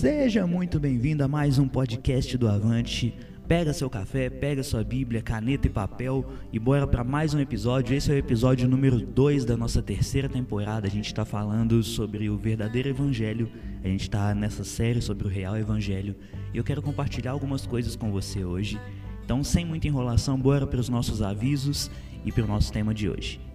Seja muito bem-vindo a mais um podcast do Avante. Pega seu café, pega sua Bíblia, caneta e papel e bora para mais um episódio. Esse é o episódio número 2 da nossa terceira temporada. A gente está falando sobre o verdadeiro Evangelho. A gente está nessa série sobre o real Evangelho. E eu quero compartilhar algumas coisas com você hoje. Então, sem muita enrolação, bora para os nossos avisos e para o nosso tema de hoje.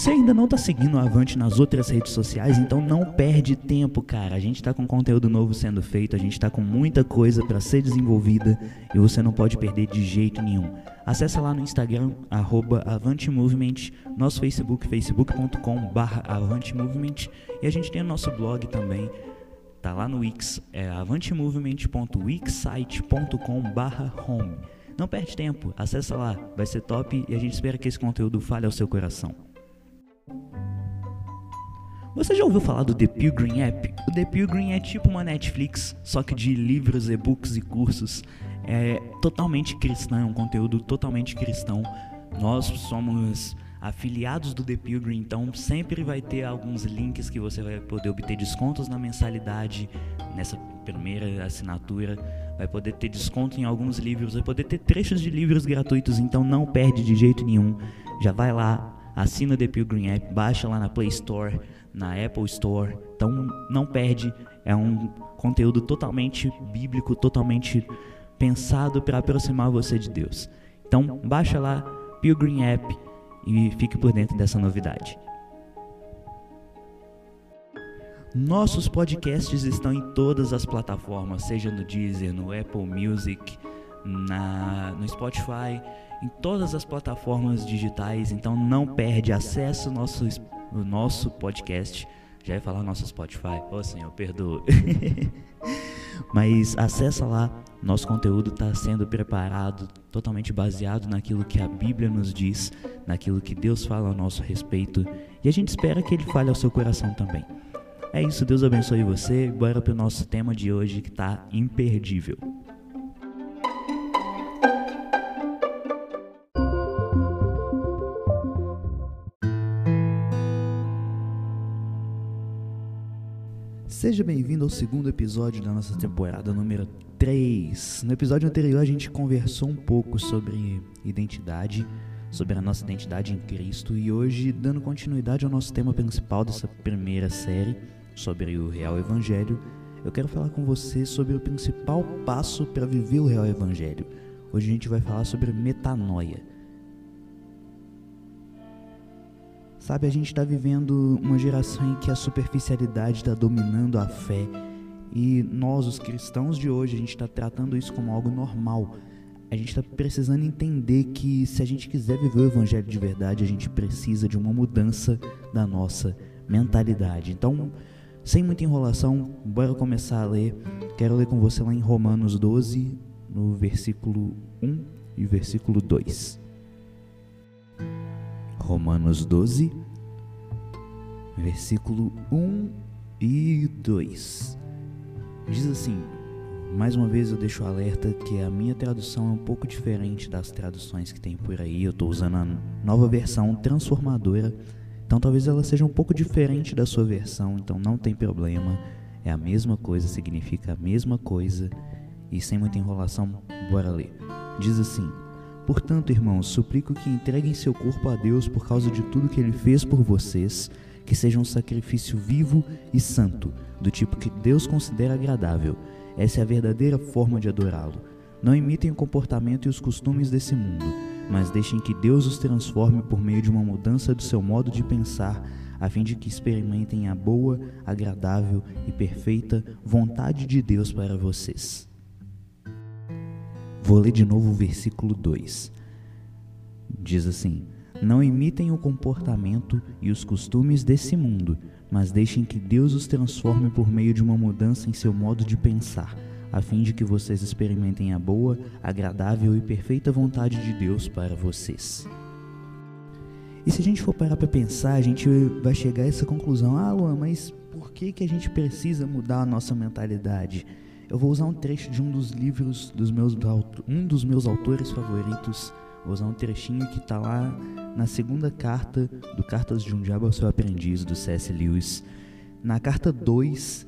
Você ainda não está seguindo o Avante nas outras redes sociais, então não perde tempo, cara. A gente está com conteúdo novo sendo feito, a gente está com muita coisa para ser desenvolvida e você não pode perder de jeito nenhum. Acesse lá no Instagram, AvanteMovement, nosso Facebook, facebook.com AvanteMovement e a gente tem o nosso blog também, tá lá no Wix, é avantemovement.wixsite.com home. Não perde tempo, acessa lá, vai ser top e a gente espera que esse conteúdo fale ao seu coração. Você já ouviu falar do The Pilgrim App? O The Pilgrim é tipo uma Netflix, só que de livros, e-books e cursos. É totalmente cristão, é um conteúdo totalmente cristão. Nós somos afiliados do The Pilgrim, então sempre vai ter alguns links que você vai poder obter descontos na mensalidade, nessa primeira assinatura, vai poder ter desconto em alguns livros, vai poder ter trechos de livros gratuitos, então não perde de jeito nenhum. Já vai lá, assina o The Pilgrim App, baixa lá na Play Store, na Apple Store. Então não perde, é um conteúdo totalmente bíblico, totalmente pensado para aproximar você de Deus. Então baixa lá Pilgrim App e fique por dentro dessa novidade. Nossos podcasts estão em todas as plataformas, seja no Deezer, no Apple Music, na, no Spotify, em todas as plataformas digitais. Então não perde, acesso ao nosso no nosso podcast. Já ia falar nosso Spotify. Ô oh, Senhor, perdoa. Mas acessa lá, nosso conteúdo está sendo preparado totalmente baseado naquilo que a Bíblia nos diz, naquilo que Deus fala ao nosso respeito, e a gente espera que ele fale ao seu coração também. É isso, Deus abençoe você. Bora para o nosso tema de hoje que está imperdível. Seja bem-vindo ao segundo episódio da nossa temporada número 3. No episódio anterior a gente conversou um pouco sobre identidade, sobre a nossa identidade em Cristo e hoje, dando continuidade ao nosso tema principal dessa primeira série, sobre o real evangelho, eu quero falar com você sobre o principal passo para viver o real evangelho. Hoje a gente vai falar sobre metanoia. Sabe, a gente está vivendo uma geração em que a superficialidade está dominando a fé e nós, os cristãos de hoje, a gente está tratando isso como algo normal. A gente está precisando entender que se a gente quiser viver o evangelho de verdade, a gente precisa de uma mudança da nossa mentalidade. Então, sem muita enrolação, bora começar a ler. Quero ler com você lá em Romanos 12, no versículo 1 e versículo 2. Romanos 12, versículo 1 e 2. Diz assim: Mais uma vez eu deixo o alerta que a minha tradução é um pouco diferente das traduções que tem por aí. Eu estou usando a nova versão transformadora, então talvez ela seja um pouco diferente da sua versão, então não tem problema. É a mesma coisa, significa a mesma coisa. E sem muita enrolação, bora ler. Diz assim: Portanto, irmãos, suplico que entreguem seu corpo a Deus por causa de tudo que ele fez por vocês, que seja um sacrifício vivo e santo, do tipo que Deus considera agradável. Essa é a verdadeira forma de adorá-lo. Não imitem o comportamento e os costumes desse mundo, mas deixem que Deus os transforme por meio de uma mudança do seu modo de pensar, a fim de que experimentem a boa, agradável e perfeita vontade de Deus para vocês. Vou ler de novo o versículo 2. Diz assim: Não imitem o comportamento e os costumes desse mundo, mas deixem que Deus os transforme por meio de uma mudança em seu modo de pensar, a fim de que vocês experimentem a boa, agradável e perfeita vontade de Deus para vocês. E se a gente for parar para pensar, a gente vai chegar a essa conclusão: ah, Luan, mas por que, que a gente precisa mudar a nossa mentalidade? Eu vou usar um trecho de um dos livros dos meus um dos meus autores favoritos. Vou usar um trechinho que está lá na segunda carta do Cartas de um Diabo ao Seu Aprendiz, do C.S. Lewis. Na carta 2,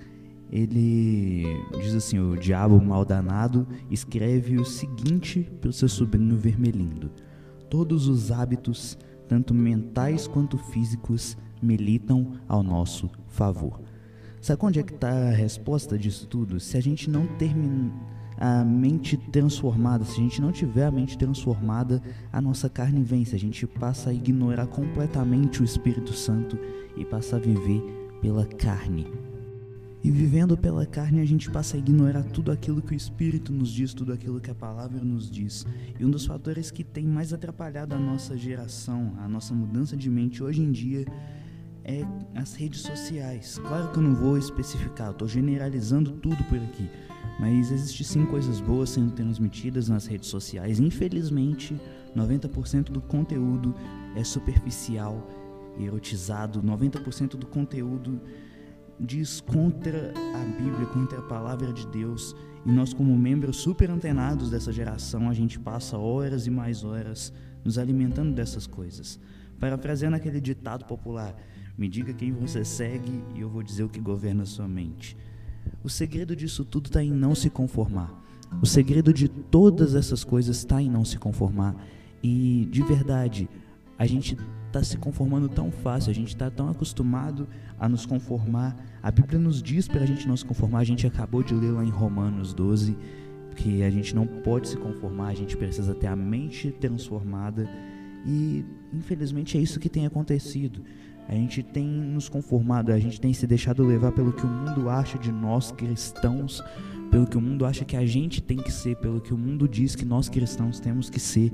ele diz assim: O diabo mal danado escreve o seguinte para o seu sobrinho Vermelindo: Todos os hábitos, tanto mentais quanto físicos, militam ao nosso favor. Sabe onde é que está a resposta disso tudo? Se a gente não terminar a mente transformada, se a gente não tiver a mente transformada, a nossa carne vence, a gente passa a ignorar completamente o Espírito Santo e passa a viver pela carne. E vivendo pela carne, a gente passa a ignorar tudo aquilo que o Espírito nos diz, tudo aquilo que a palavra nos diz. E um dos fatores que tem mais atrapalhado a nossa geração, a nossa mudança de mente hoje em dia, é as redes sociais. Claro que eu não vou especificar, estou generalizando tudo por aqui, mas existe sim coisas boas sendo transmitidas nas redes sociais. Infelizmente, 90% do conteúdo é superficial, erotizado, 90% do conteúdo diz contra a Bíblia, contra a palavra de Deus. E nós, como membros super antenados dessa geração, a gente passa horas e mais horas nos alimentando dessas coisas. Parafraseando aquele ditado popular: me diga quem você segue e eu vou dizer o que governa sua mente. O segredo disso tudo está em não se conformar. O segredo de todas essas coisas está em não se conformar. E, de verdade, a gente está se conformando tão fácil, a gente está tão acostumado a nos conformar. A Bíblia nos diz para a gente não se conformar, a gente acabou de ler lá em Romanos 12 que a gente não pode se conformar, a gente precisa ter a mente transformada. E, infelizmente, é isso que tem acontecido. A gente tem nos conformado, a gente tem se deixado levar pelo que o mundo acha de nós cristãos, pelo que o mundo acha que a gente tem que ser, pelo que o mundo diz que nós cristãos temos que ser.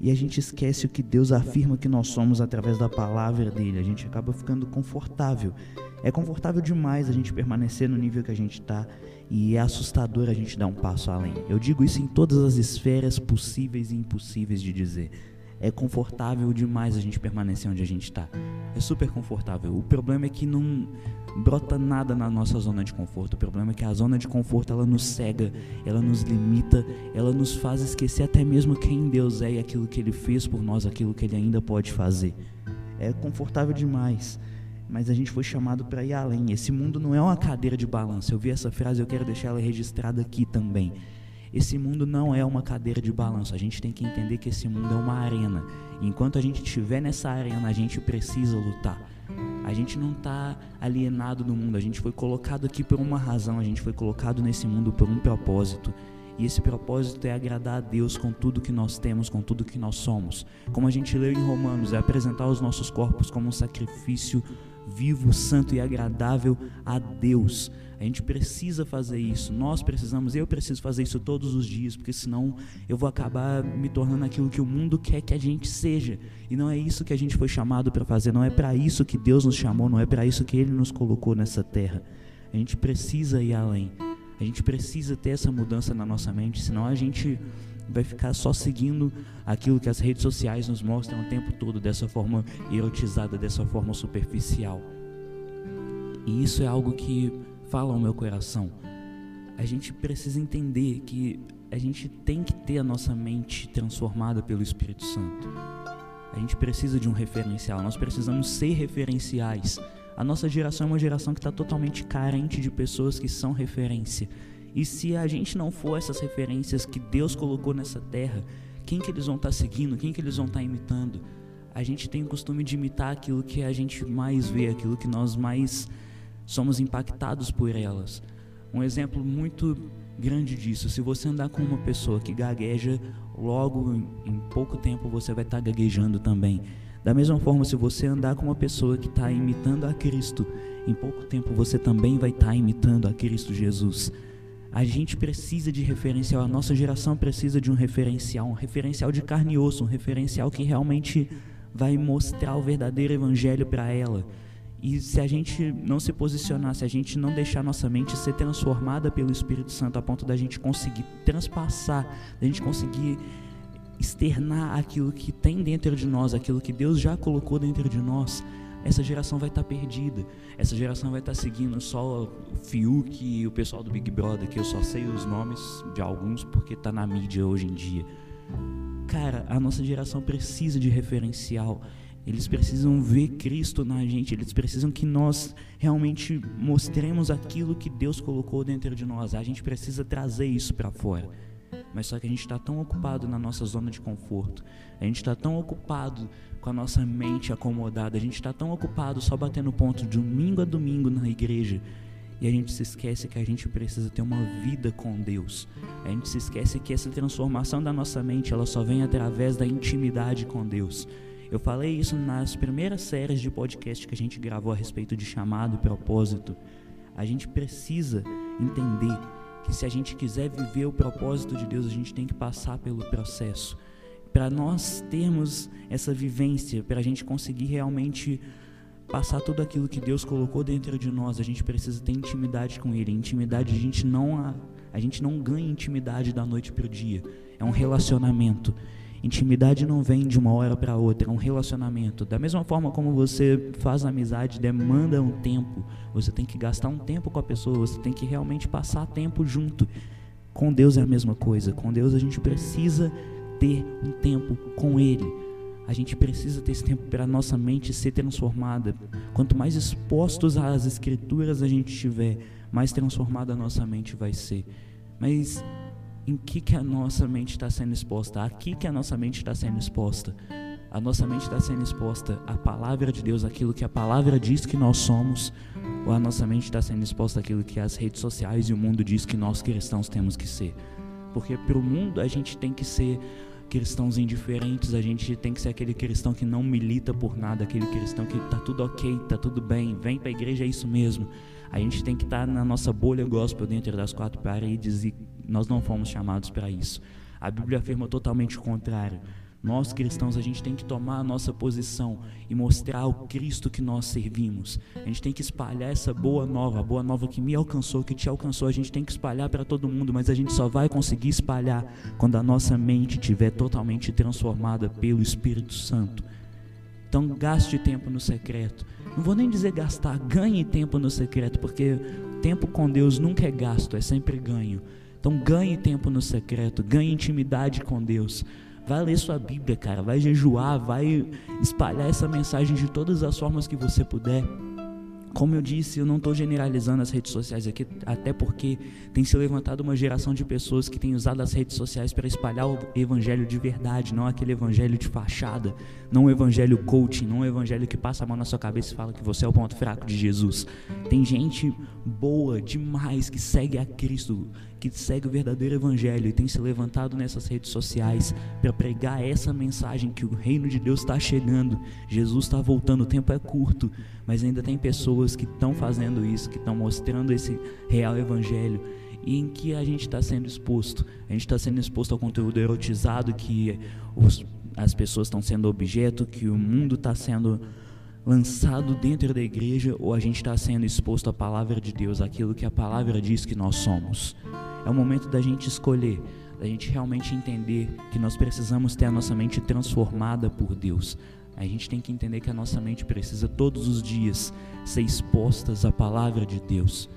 E a gente esquece o que Deus afirma que nós somos através da palavra dele. A gente acaba ficando confortável. É confortável demais a gente permanecer no nível que a gente está e é assustador a gente dar um passo além. Eu digo isso em todas as esferas possíveis e impossíveis de dizer. É confortável demais a gente permanecer onde a gente está. É super confortável. O problema é que não brota nada na nossa zona de conforto. O problema é que a zona de conforto ela nos cega, ela nos limita, ela nos faz esquecer até mesmo quem Deus é e aquilo que Ele fez por nós, aquilo que Ele ainda pode fazer. É confortável demais mas a gente foi chamado para ir além. Esse mundo não é uma cadeira de balanço. Eu vi essa frase, eu quero deixar ela registrada aqui também. Esse mundo não é uma cadeira de balanço. A gente tem que entender que esse mundo é uma arena. Enquanto a gente estiver nessa arena, a gente precisa lutar. A gente não está alienado no mundo. A gente foi colocado aqui por uma razão. A gente foi colocado nesse mundo por um propósito. E esse propósito é agradar a Deus com tudo que nós temos, com tudo que nós somos. Como a gente leu em Romanos, é apresentar os nossos corpos como um sacrifício vivo, santo e agradável a Deus. A gente precisa fazer isso, nós precisamos, eu preciso fazer isso todos os dias, porque senão eu vou acabar me tornando aquilo que o mundo quer que a gente seja. E não é isso que a gente foi chamado para fazer, não é para isso que Deus nos chamou, não é para isso que Ele nos colocou nessa terra. A gente precisa ir além. A gente precisa ter essa mudança na nossa mente, senão a gente vai ficar só seguindo aquilo que as redes sociais nos mostram o tempo todo, dessa forma erotizada, dessa forma superficial. E isso é algo que fala ao meu coração. A gente precisa entender que a gente tem que ter a nossa mente transformada pelo Espírito Santo. A gente precisa de um referencial, nós precisamos ser referenciais. A nossa geração é uma geração que está totalmente carente de pessoas que são referência. E se a gente não for essas referências que Deus colocou nessa terra, quem que eles vão estar tá seguindo? Quem que eles vão estar tá imitando? A gente tem o costume de imitar aquilo que a gente mais vê, aquilo que nós mais somos impactados por elas. Um exemplo muito grande disso, se você andar com uma pessoa que gagueja, logo em pouco tempo você vai estar gaguejando também. Da mesma forma, se você andar com uma pessoa que está imitando a Cristo, em pouco tempo você também vai estar imitando a Cristo Jesus. A gente precisa de referencial, a nossa geração precisa de um referencial, um referencial de carne e osso, um referencial que realmente vai mostrar o verdadeiro evangelho para ela. E se a gente não se posicionar, se a gente não deixar nossa mente ser transformada pelo Espírito Santo a ponto da gente conseguir transpassar, da gente conseguir externar aquilo que tem dentro de nós, aquilo que Deus já colocou dentro de nós, essa geração vai estar tá perdida. Essa geração vai estar tá seguindo só o Fiuk e o pessoal do Big Brother, que eu só sei os nomes de alguns porque tá na mídia hoje em dia. Cara, a nossa geração precisa de referencial. Eles precisam ver Cristo na gente, eles precisam que nós realmente mostremos aquilo que Deus colocou dentro de nós. A gente precisa trazer isso para fora. Mas só que a gente está tão ocupado na nossa zona de conforto, a gente está tão ocupado com a nossa mente acomodada, a gente está tão ocupado só batendo ponto de domingo a domingo na igreja, e a gente se esquece que a gente precisa ter uma vida com Deus. A gente se esquece que essa transformação da nossa mente, ela só vem através da intimidade com Deus. Eu falei isso nas primeiras séries de podcast que a gente gravou a respeito de chamado e propósito. A gente precisa entender que se a gente quiser viver o propósito de Deus, a gente tem que passar pelo processo. Para nós termos essa vivência, para a gente conseguir realmente passar tudo aquilo que Deus colocou dentro de nós, a gente precisa ter intimidade com Ele. Intimidade a gente não a, a gente não ganha intimidade da noite para o dia. É um relacionamento. Intimidade não vem de uma hora para outra, é um relacionamento. Da mesma forma como você faz amizade, demanda um tempo. Você tem que gastar um tempo com a pessoa, você tem que realmente passar tempo junto. Com Deus é a mesma coisa. Com Deus a gente precisa ter um tempo com Ele. A gente precisa ter esse tempo para a nossa mente ser transformada. Quanto mais expostos às Escrituras a gente estiver, mais transformada a nossa mente vai ser. Mas em que, que a nossa mente está sendo exposta? Aqui que a nossa mente está sendo exposta. A nossa mente está sendo exposta à palavra de Deus, aquilo que a palavra diz que nós somos, ou a nossa mente está sendo exposta àquilo que as redes sociais e o mundo diz que nós cristãos temos que ser. Porque para o mundo a gente tem que ser cristãos indiferentes, a gente tem que ser aquele cristão que não milita por nada, aquele cristão que tá tudo ok, tá tudo bem, vem para a igreja, é isso mesmo. A gente tem que estar tá na nossa bolha gospel dentro das quatro paredes e nós não fomos chamados para isso. A Bíblia afirma totalmente o contrário. Nós cristãos, a gente tem que tomar a nossa posição e mostrar o Cristo que nós servimos. A gente tem que espalhar essa boa nova, a boa nova que me alcançou, que te alcançou. A gente tem que espalhar para todo mundo, mas a gente só vai conseguir espalhar quando a nossa mente estiver totalmente transformada pelo Espírito Santo. Então, gaste tempo no secreto. Não vou nem dizer gastar, ganhe tempo no secreto, porque tempo com Deus nunca é gasto, é sempre ganho. Então ganhe tempo no secreto, ganhe intimidade com Deus. Vai ler sua Bíblia, cara, vai jejuar, vai espalhar essa mensagem de todas as formas que você puder. Como eu disse, eu não estou generalizando as redes sociais aqui, até porque tem se levantado uma geração de pessoas que têm usado as redes sociais para espalhar o evangelho de verdade, não aquele evangelho de fachada, não o evangelho coaching, não o evangelho que passa a mão na sua cabeça e fala que você é o ponto fraco de Jesus. Tem gente boa demais que segue a Cristo, que segue o verdadeiro evangelho e tem se levantado nessas redes sociais para pregar essa mensagem que o reino de Deus está chegando, Jesus está voltando, o tempo é curto, mas ainda tem pessoas que estão fazendo isso, que estão mostrando esse real evangelho e em que a gente está sendo exposto. A gente está sendo exposto ao conteúdo erotizado que os, as pessoas estão sendo objeto, que o mundo está sendo lançado dentro da igreja ou a gente está sendo exposto à palavra de Deus, aquilo que a palavra diz que nós somos. É o momento da gente escolher, da gente realmente entender que nós precisamos ter a nossa mente transformada por Deus. A gente tem que entender que a nossa mente precisa todos os dias ser expostas à palavra de Deus.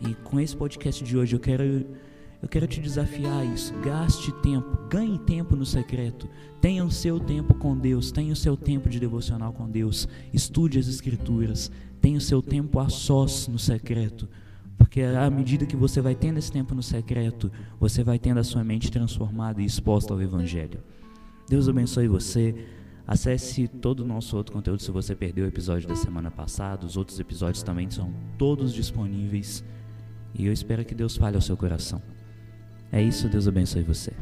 E com esse podcast de hoje eu quero eu quero te desafiar a isso. Gaste tempo, ganhe tempo no secreto. Tenha o seu tempo com Deus, tenha o seu tempo de devocional com Deus. Estude as Escrituras, tenha o seu tempo a sós no secreto. Porque à medida que você vai tendo esse tempo no secreto, você vai tendo a sua mente transformada e exposta ao Evangelho. Deus abençoe você. Acesse todo o nosso outro conteúdo se você perdeu o episódio da semana passada. Os outros episódios também são todos disponíveis. E eu espero que Deus fale ao seu coração. É isso, Deus abençoe você.